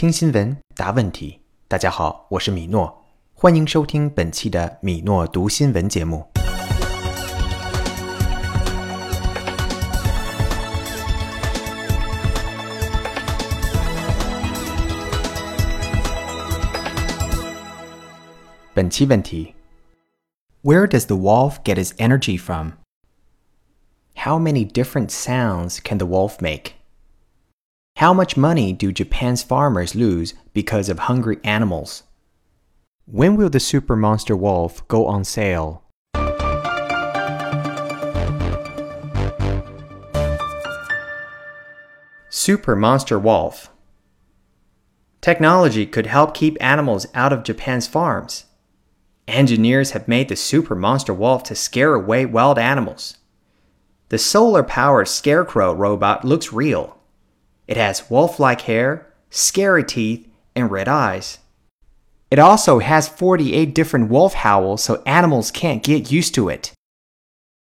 听新闻，答问题。大家好，我是米诺，欢迎收听本期的米诺读新闻节目。本期问题：Where does the wolf get his energy from? How many different sounds can the wolf make? How much money do Japan's farmers lose because of hungry animals? When will the super monster wolf go on sale? Super Monster Wolf Technology could help keep animals out of Japan's farms. Engineers have made the Super Monster Wolf to scare away wild animals. The solar powered Scarecrow robot looks real. It has wolf like hair, scary teeth, and red eyes. It also has 48 different wolf howls so animals can't get used to it.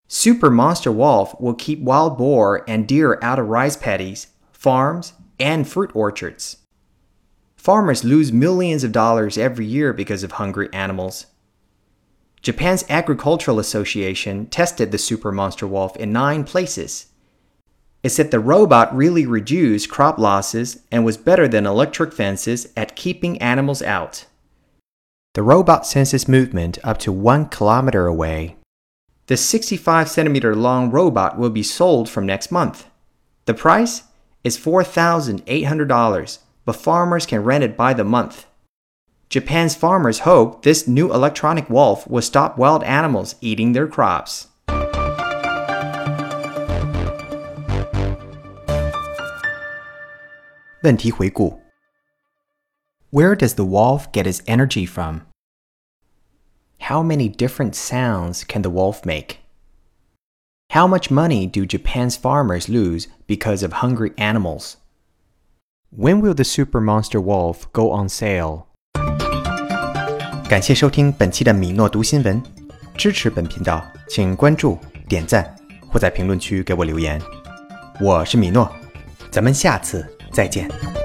Super Monster Wolf will keep wild boar and deer out of rice paddies, farms, and fruit orchards. Farmers lose millions of dollars every year because of hungry animals. Japan's Agricultural Association tested the Super Monster Wolf in nine places. It said the robot really reduced crop losses and was better than electric fences at keeping animals out. The robot senses movement up to one kilometer away. The 65 centimeter long robot will be sold from next month. The price is $4,800, but farmers can rent it by the month. Japan's farmers hope this new electronic wolf will stop wild animals eating their crops. 问题回顾 Where does the wolf get his energy from? How many different sounds can the wolf make? How much money do Japan's farmers lose because of hungry animals? When will the super monster wolf go on sale? 感谢收听本期的米诺读新闻。支持本频道，请关注、点赞或在评论区给我留言。我是米诺，咱们下次。 再见。